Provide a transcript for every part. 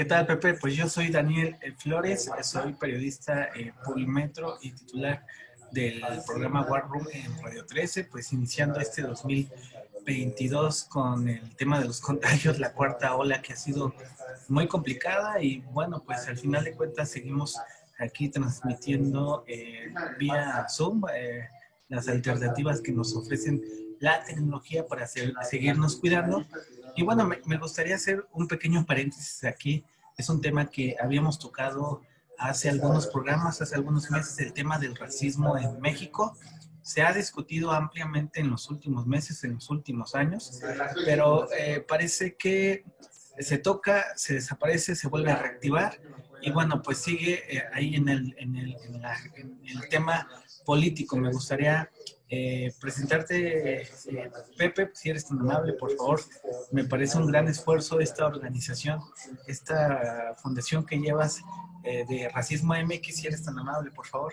¿Qué tal, Pepe? Pues yo soy Daniel eh, Flores, soy periodista en Polimetro y titular del programa War Room en Radio 13, pues iniciando este 2022 con el tema de los contagios, la cuarta ola que ha sido muy complicada y bueno, pues al final de cuentas seguimos aquí transmitiendo eh, vía Zoom eh, las alternativas que nos ofrecen la tecnología para seguirnos cuidando. Y bueno, me, me gustaría hacer un pequeño paréntesis aquí. Es un tema que habíamos tocado hace algunos programas, hace algunos meses, el tema del racismo en México. Se ha discutido ampliamente en los últimos meses, en los últimos años, pero eh, parece que se toca, se desaparece, se vuelve a reactivar y bueno, pues sigue eh, ahí en el, en, el, en la- en el tema político. Me gustaría eh, presentarte, eh, Pepe, si eres tan amable, por favor. Me parece un gran esfuerzo esta organización, esta fundación que llevas eh, de Racismo MX, si eres tan amable, por favor.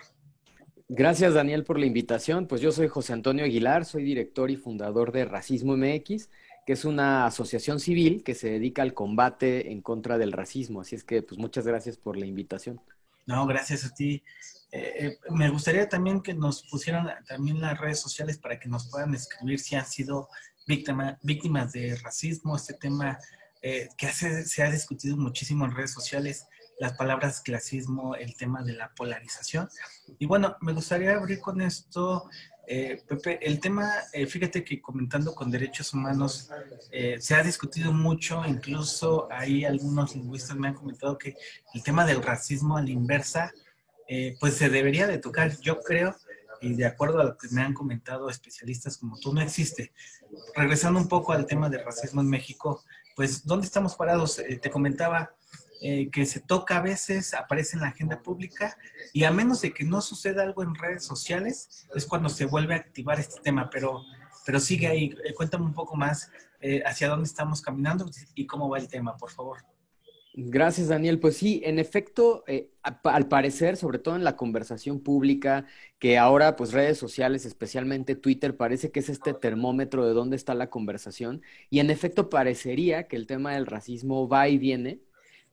Gracias, Daniel, por la invitación. Pues yo soy José Antonio Aguilar, soy director y fundador de Racismo MX, que es una asociación civil que se dedica al combate en contra del racismo. Así es que, pues muchas gracias por la invitación. No, gracias a ti. Eh, eh, me gustaría también que nos pusieran también las redes sociales para que nos puedan escribir si han sido víctima, víctimas de racismo, este tema eh, que hace- se ha discutido muchísimo en redes sociales, las palabras clasismo, el tema de la polarización. Y bueno, me gustaría abrir con esto, eh, Pepe, el tema, eh, fíjate que comentando con derechos humanos, eh, se ha discutido mucho, incluso hay algunos lingüistas me han comentado que el tema del racismo a la inversa, eh, pues se debería de tocar, yo creo, y de acuerdo a lo que me han comentado especialistas como tú, no existe. Regresando un poco al tema del racismo en México, pues, ¿dónde estamos parados? Eh, te comentaba eh, que se toca a veces, aparece en la agenda pública, y a menos de que no suceda algo en redes sociales, es cuando se vuelve a activar este tema, pero, pero sigue ahí. Eh, cuéntame un poco más eh, hacia dónde estamos caminando y cómo va el tema, por favor. Gracias, Daniel. Pues sí, en efecto, al parecer, sobre todo en la conversación pública, que ahora, pues redes sociales, especialmente Twitter, parece que es este termómetro de dónde está la conversación. Y en efecto, parecería que el tema del racismo va y viene.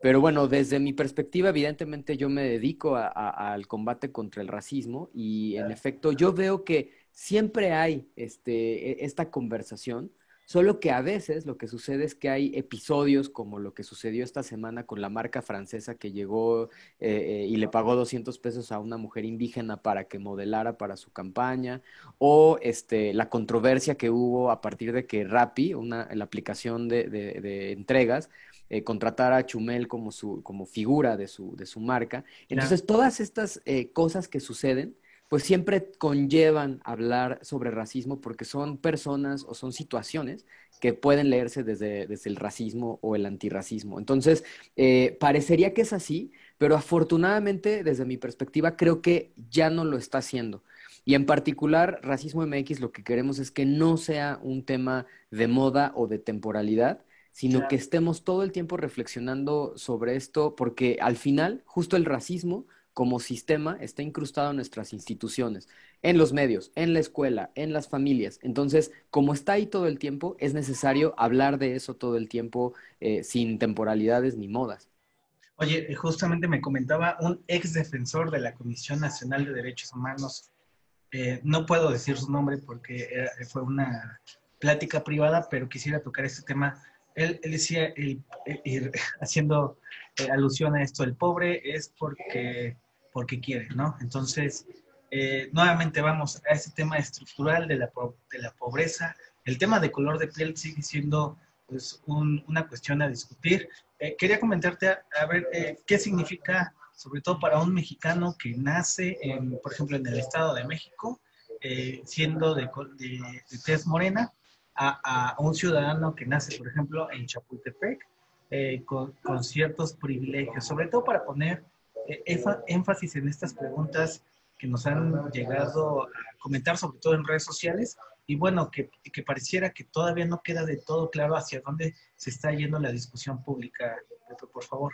Pero bueno, desde mi perspectiva, evidentemente yo me dedico a- a- al combate contra el racismo y en efecto yo veo que siempre hay este, e- esta conversación, solo que a veces lo que sucede es que hay episodios como lo que sucedió esta semana con la marca francesa que llegó eh, eh, y le pagó 200 pesos a una mujer indígena para que modelara para su campaña, o este, la controversia que hubo a partir de que Rappi, una, la aplicación de, de- de entregas, eh, contratar a Chumel como su como figura de su, de su marca. Entonces, todas estas eh, cosas que suceden, pues siempre conllevan hablar sobre racismo porque son personas o son situaciones que pueden leerse desde, desde el racismo o el antirracismo. Entonces, eh, parecería que es así, pero afortunadamente, desde mi perspectiva, creo que ya no lo está haciendo. Y en particular, Racismo MX lo que queremos es que no sea un tema de moda o de temporalidad, sino Claro. que estemos todo el tiempo reflexionando sobre esto, porque al final, justo el racismo como sistema está incrustado en nuestras instituciones, en los medios, en la escuela, en las familias. Entonces, como está ahí todo el tiempo, es necesario hablar de eso todo el tiempo eh, sin temporalidades ni modas. Oye, justamente me comentaba un ex defensor de la Comisión Nacional de Derechos Humanos, eh, no puedo decir su nombre porque fue una plática privada, pero quisiera tocar este tema. Él, decía, haciendo eh, alusión a esto, el pobre es porque, porque quiere, ¿no? Entonces, eh, nuevamente vamos a ese tema estructural de la, de la pobreza. El tema de color de piel sigue siendo pues, una cuestión a discutir. Eh, quería comentarte, a, ver, qué significa, sobre todo para un mexicano que nace, en, por ejemplo, en el Estado de México, siendo de, de, de tez morena, a, un ciudadano que nace, por ejemplo, en Chapultepec, eh, con, ciertos privilegios, sobre todo para poner eh, énfasis en estas preguntas que nos han llegado a comentar, sobre todo en redes sociales, y bueno, que, pareciera que todavía no queda de todo claro hacia dónde se está yendo la discusión pública. por favor.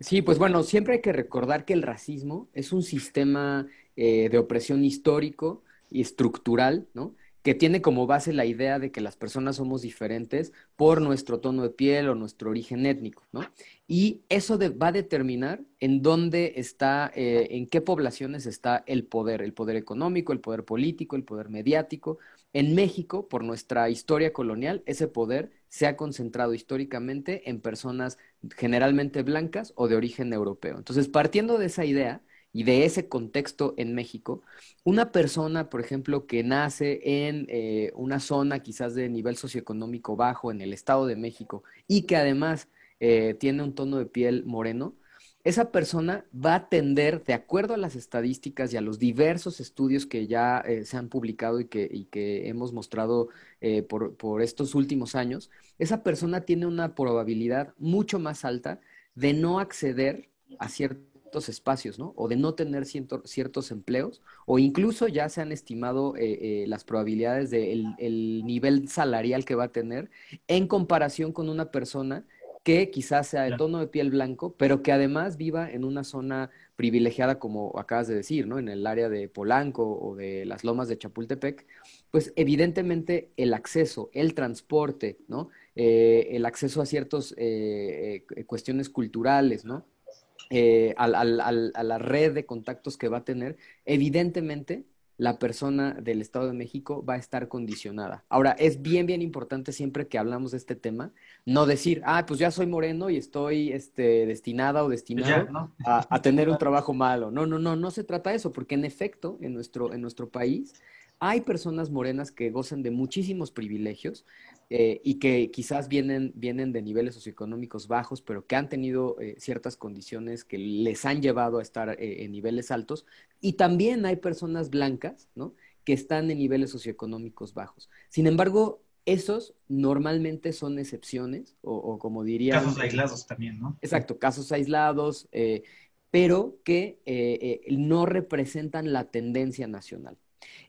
Sí, pues bueno, siempre hay que recordar que el racismo es un sistema eh, de opresión histórico y estructural, ¿no? Que tiene como base la idea de que las personas somos diferentes por nuestro tono de piel o nuestro origen étnico, ¿no? Y eso va a determinar en dónde está, eh, en qué poblaciones está el poder, el poder económico, el poder político, el poder mediático. En México, por nuestra historia colonial, ese poder se ha concentrado históricamente en personas generalmente blancas o de origen europeo. Entonces, partiendo de esa idea, y de ese contexto en México, una persona, por ejemplo, que nace en eh, una zona quizás de nivel socioeconómico bajo en el Estado de México y que además eh, tiene un tono de piel moreno, esa persona va a tender, de acuerdo a las estadísticas y a los diversos estudios que ya eh, se han publicado y que, y que hemos mostrado por, por estos últimos años, esa persona tiene una probabilidad mucho más alta de no acceder a ciertos espacios, ¿no? O de no tener ciertos empleos, o incluso ya se han estimado eh, eh, las probabilidades del el nivel salarial que va a tener en comparación con una persona que quizás sea de tono de piel blanco, pero que además viva en una zona privilegiada, como acabas de decir, ¿no? En el área de Polanco o de las lomas de Chapultepec, pues evidentemente el acceso, el transporte, ¿no? Eh, el acceso a ciertas cuestiones culturales, ¿no? Eh, a la red de contactos que va a tener, evidentemente la persona del Estado de México va a estar condicionada. Ahora, es bien, bien importante siempre que hablamos de este tema, no decir, ah, pues ya soy moreno y estoy este, destinada o destinado a, tener un trabajo malo. No, no, no, no se trata de eso, porque en efecto, en nuestro, en nuestro país hay personas morenas que gozan de muchísimos privilegios, eh, y que quizás vienen, vienen de niveles socioeconómicos bajos, pero que han tenido eh, ciertas condiciones que les han llevado a estar eh, en niveles altos. Y también hay personas blancas, ¿no? Que están en niveles socioeconómicos bajos. Sin embargo, esos normalmente son excepciones, o, como diría... Casos aislados también, ¿no? Exacto, casos aislados, pero que no representan la tendencia nacional.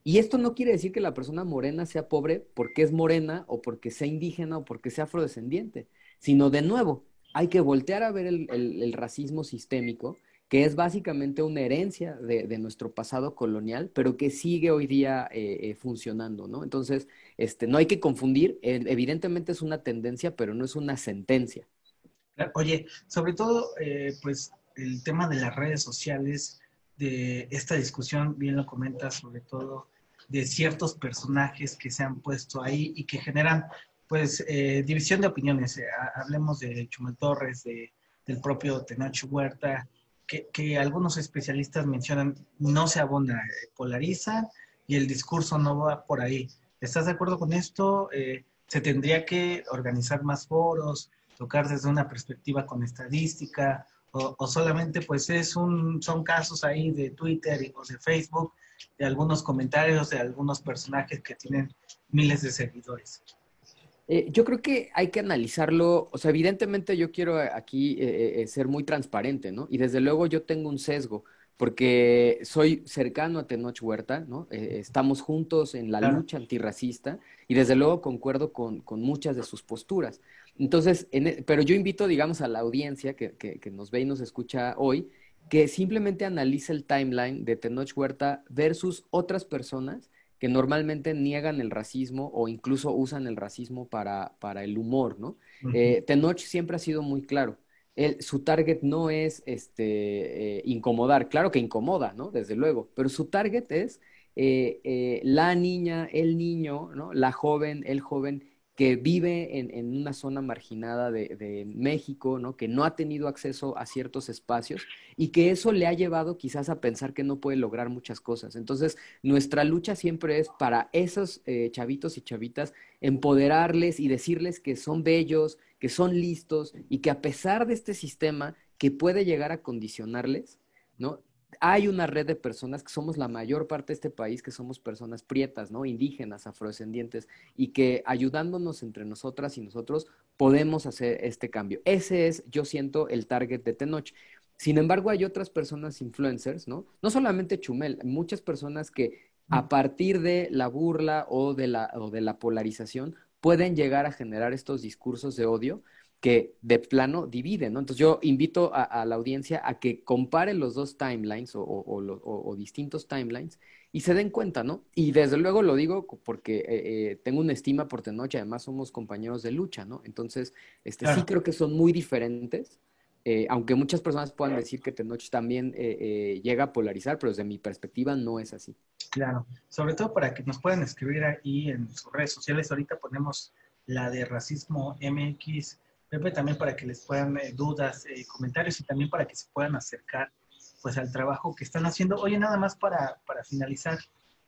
Y esto no quiere decir que la persona morena sea pobre porque es morena o porque sea indígena o porque sea afrodescendiente, sino de nuevo, hay que voltear a ver el, racismo sistémico, que es básicamente una herencia de, nuestro pasado colonial, pero que sigue hoy día eh, eh, funcionando, ¿no? Entonces, este, no hay que confundir, evidentemente es una tendencia, pero no es una sentencia. Oye, sobre todo, eh, pues el tema de las redes sociales de esta discusión, bien lo comentas, sobre todo de ciertos personajes que se han puesto ahí y que generan, pues, eh, división de opiniones. Eh, hablemos de Chumel Torres, de, del propio Tenoch Huerta, que, que, algunos especialistas mencionan no se abonda, eh, polarizan y el discurso no va por ahí. ¿Estás de acuerdo con esto? ¿Se tendría que organizar más foros, tocar desde una perspectiva con estadística o, solamente pues es un, son casos ahí de Twitter o de Facebook, de algunos comentarios de algunos personajes que tienen miles de seguidores. Eh, yo creo que hay que analizarlo, o sea, evidentemente yo quiero aquí eh, eh, ser muy transparente, ¿no? Y desde luego yo tengo un sesgo, porque soy cercano a Tenoch Huerta, ¿no? estamos juntos en la lucha antirracista y desde luego concuerdo con, con muchas de sus posturas. Entonces, e, pero yo invito, digamos, a la audiencia que, que, nos ve y nos escucha hoy, que simplemente analice el timeline de Tenoch Huerta versus otras personas que normalmente niegan el racismo o incluso usan el racismo para, para el humor, ¿no? Eh, Tenoch siempre ha sido muy claro. su target no es este, eh, incomodar, claro que incomoda, ¿no? Desde luego, pero su target es eh, la niña, el niño, ¿no? La joven, el joven que vive en, una zona marginada de, México, ¿no? que no ha tenido acceso a ciertos espacios y que eso le ha llevado quizás a pensar que no puede lograr muchas cosas. Entonces, nuestra lucha siempre es para esos eh, chavitos y chavitas empoderarles y decirles que son bellos, que son listos y que a pesar de este sistema que puede llegar a condicionarles, ¿no? Hay una red de personas que somos la mayor parte de este país, que somos personas prietas, ¿no? Indígenas, afrodescendientes, y que ayudándonos entre nosotras y nosotros podemos hacer este cambio. Ese es, yo siento, el target de Tenoch. Sin embargo, hay otras personas influencers, ¿no? No solamente Chumel, muchas personas que a partir de la burla o de la, o de la polarización pueden llegar a generar estos discursos de odio que de plano dividen, ¿no? Entonces yo invito a, la audiencia a que compare los dos timelines o, distintos timelines y se den cuenta, ¿no? Y desde luego lo digo porque eh, eh, tengo una estima por Tenoch, además somos compañeros de lucha, ¿no? Entonces, este, sí creo que son muy diferentes, eh, aunque muchas personas puedan decir que Tenoch también llega a polarizar, pero desde mi perspectiva no es así. Claro, sobre todo para que nos puedan escribir ahí en sus redes sociales, ahorita ponemos la de Racismo MX Pepe, también para que les puedan eh, dudas, eh, comentarios y también para que se puedan acercar pues al trabajo que están haciendo. Oye, nada más para, para finalizar,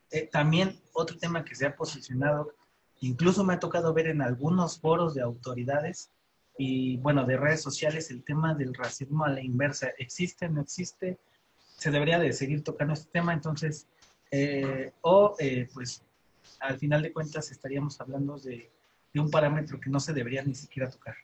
eh, también otro tema que se ha posicionado, incluso me ha tocado ver en algunos foros de autoridades y bueno, de redes sociales, el tema del racismo a la inversa. ¿Existe, no existe? Se debería de seguir tocando este tema, entonces, o pues al final de cuentas estaríamos hablando de, de un parámetro que no se debería ni siquiera tocar.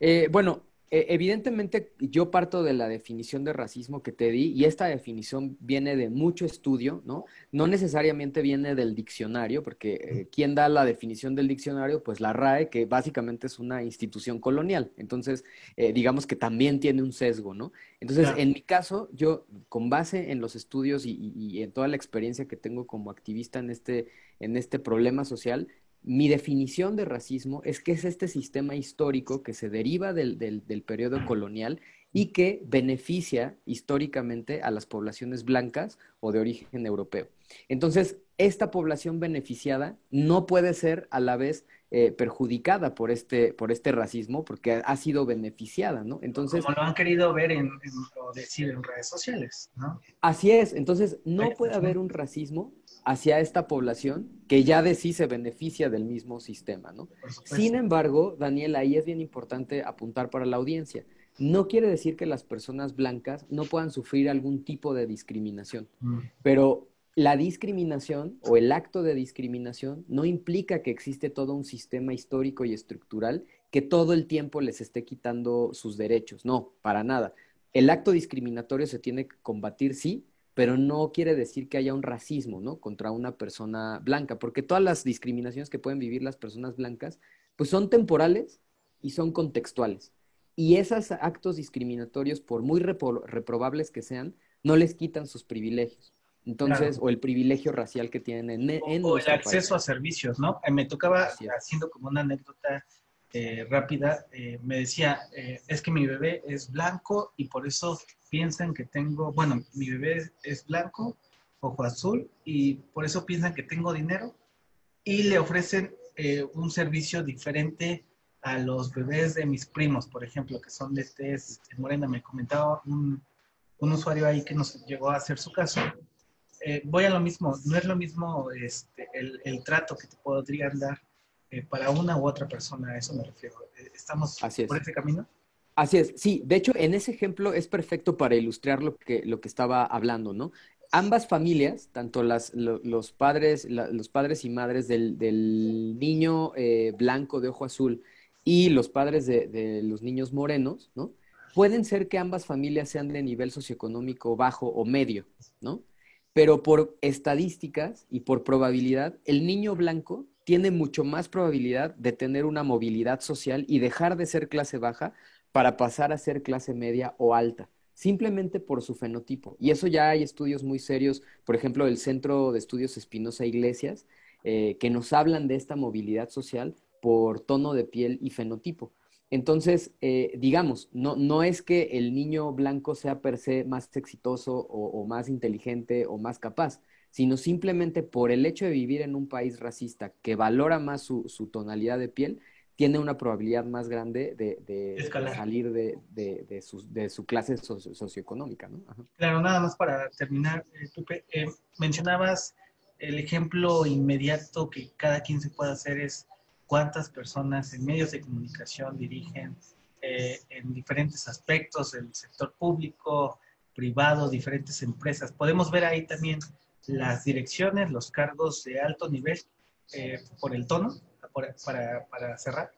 Eh, bueno, e, evidentemente yo parto de la definición de racismo que te di y esta definición viene de mucho estudio, ¿no? No necesariamente viene del diccionario, porque eh, ¿quién da la definición del diccionario? Pues la RAE, que básicamente es una institución colonial. Entonces, eh, digamos que también tiene un sesgo, ¿no? Entonces, en mi caso, yo con base en los estudios y, y, en toda la experiencia que tengo como activista en este, en este problema social, mi definición de racismo es que es este sistema histórico que se deriva del, del, periodo colonial y que beneficia históricamente a las poblaciones blancas o de origen europeo. Entonces, esta población beneficiada no puede ser a la vez eh, perjudicada por este, por este racismo porque ha sido beneficiada, ¿no? Entonces... Como lo han querido ver en, o decir en redes sociales, ¿no? Así es, entonces no puede haber un racismo hacia esta población que ya de sí se beneficia del mismo sistema, ¿no? Sin embargo, Daniel, ahí es bien importante apuntar para la audiencia. No quiere decir que las personas blancas no puedan sufrir algún tipo de discriminación, mm. pero la discriminación o el acto de discriminación no implica que existe todo un sistema histórico y estructural que todo el tiempo les esté quitando sus derechos. No, para nada. El acto discriminatorio se tiene que combatir, sí, pero no quiere decir que haya un racismo, ¿no? Contra una persona blanca, porque todas las discriminaciones que pueden vivir las personas blancas, pues son temporales y son contextuales. Y esos actos discriminatorios, por muy reprobables que sean, no les quitan sus privilegios. Entonces, o el privilegio racial que tienen en, en O, el acceso a servicios, ¿no? Eh, me tocaba, haciendo como una anécdota, eh, rápida, eh, me decía, eh, es que mi bebé es blanco y por eso piensan que tengo, bueno, mi bebé es, blanco, ojo azul, y por eso piensan que tengo dinero y le ofrecen un servicio diferente a los bebés de mis primos, por ejemplo, que son de test morena. Me comentaba un, un, usuario ahí que nos llegó a hacer su caso. voy a lo mismo, no es lo mismo este, el, el trato que te podrían dar eh, para una u otra persona, a eso me refiero. Eh, ¿Estamos por este camino? Así es, sí, de hecho en ese ejemplo es perfecto para ilustrar lo que, lo que estaba hablando, ¿no? Ambas familias, tanto las, los, padres, los padres y madres del, del niño eh, blanco de ojo azul y los padres de, de, los niños morenos, ¿no? Pueden ser que ambas familias sean de nivel socioeconómico bajo o medio, ¿no? Pero por estadísticas y por probabilidad, el niño blanco tiene mucho más probabilidad de tener una movilidad social y dejar de ser clase baja para pasar a ser clase media o alta, simplemente por su fenotipo. Y eso ya hay estudios muy serios, por ejemplo, el Centro de Estudios Espinosa Iglesias, eh, que nos hablan de esta movilidad social por tono de piel y fenotipo. Entonces, eh, digamos, no, no es que el niño blanco sea per se más exitoso o, más inteligente o más capaz, sino simplemente por el hecho de vivir en un país racista que valora más su, su tonalidad de piel, tiene una probabilidad más grande de, salir de, de, su, de, su, clase socioeconómica. ¿no? Claro, nada más para terminar, eh, eh, mencionabas el ejemplo inmediato que cada quien se puede hacer es cuántas personas en medios de comunicación dirigen eh, en diferentes aspectos, el sector público, privado, diferentes empresas. Podemos ver ahí también las direcciones, los cargos de alto nivel por el tono para, para cerrar?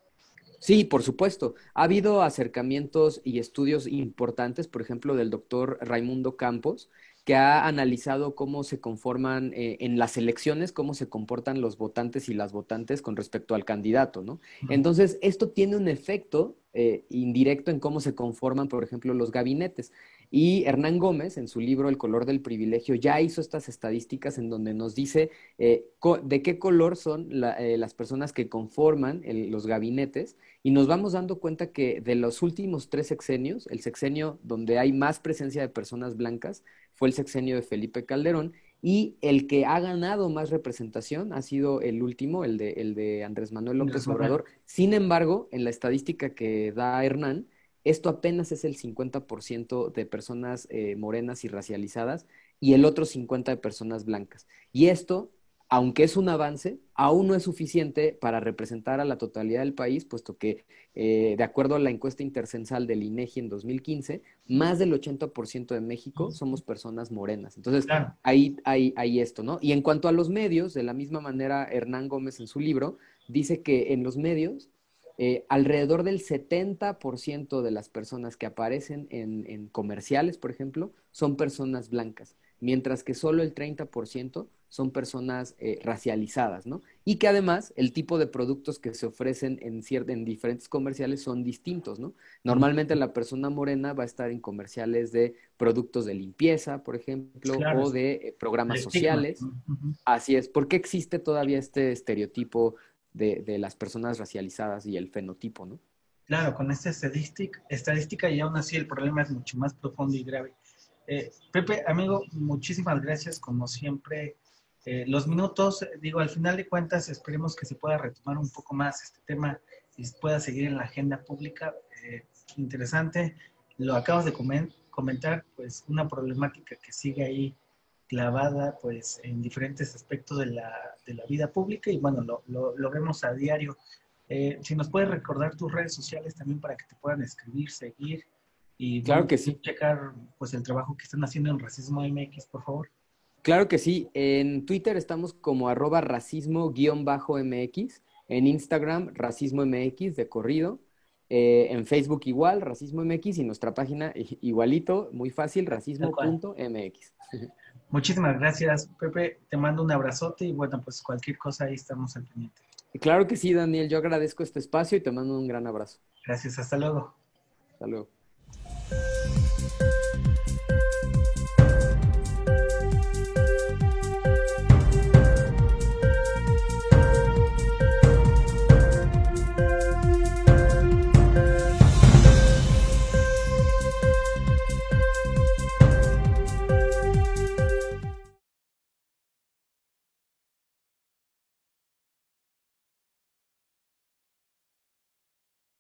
Sí, por supuesto. Ha habido acercamientos y estudios importantes, por ejemplo, del doctor Raimundo Campos, que ha analizado cómo se conforman eh, en las elecciones, cómo se comportan los votantes y las votantes con respecto al candidato, ¿no? Entonces, esto tiene un efecto eh, indirecto en cómo se conforman, por ejemplo, los gabinetes. Y Hernán Gómez, en su libro El color del privilegio, ya hizo estas estadísticas en donde nos dice eh, de qué color son las personas que conforman los gabinetes y nos vamos dando cuenta que de los últimos tres sexenios, el sexenio donde hay más presencia de personas blancas fue el sexenio de Felipe Calderón y el que ha ganado más representación ha sido el último, el de, el de Andrés Manuel López Obrador. Sin embargo, en la estadística que da Hernán, esto apenas es el 50% de personas eh, morenas y racializadas y el otro 50% de personas blancas. Y esto, aunque es un avance, aún no es suficiente para representar a la totalidad del país, puesto que, eh, de acuerdo a la encuesta intercensal del INEGI en 2015, más del 80% de México somos personas morenas. Entonces, ahí hay esto, ¿no? Y en cuanto a los medios, de la misma manera, Hernán Gómez en su libro dice que en los medios eh, alrededor del 70% de las personas que aparecen en, comerciales, por ejemplo, son personas blancas, mientras que solo el 30% son personas eh, racializadas, ¿no? Y que además el tipo de productos que se ofrecen en, en diferentes comerciales son distintos, ¿no? Normalmente la persona morena va a estar en comerciales de productos de limpieza, por ejemplo, o de eh, programas sociales. Así es. ¿Por qué existe todavía este estereotipo de, las personas racializadas y el fenotipo, ¿no? Claro, con esta estadística, estadística y aún así el problema es mucho más profundo y grave. Eh, Pepe, amigo, muchísimas gracias, como siempre. Eh, los minutos, digo, al final de cuentas, esperemos que se pueda retomar un poco más este tema y pueda seguir en la agenda pública. Eh, interesante, lo acabas de comentar, pues una problemática que sigue ahí clavada pues en diferentes aspectos de la, de la vida pública y bueno, lo, lo, vemos a diario. Eh, si nos puedes recordar tus redes sociales también para que te puedan escribir, seguir y claro que sí. checar pues el trabajo que están haciendo en Racismo MX, por favor. Claro que sí. En Twitter estamos como arroba racismo-mx, en Instagram racismo mx de corrido, eh, en Facebook igual, racismo mx y nuestra página igualito, muy fácil, racismo.mx. Muchísimas gracias, Pepe. Te mando un abrazote y bueno, pues cualquier cosa ahí estamos al pendiente. Claro que sí, Daniel. Yo agradezco este espacio y te mando un gran abrazo. Gracias, hasta luego. Hasta luego.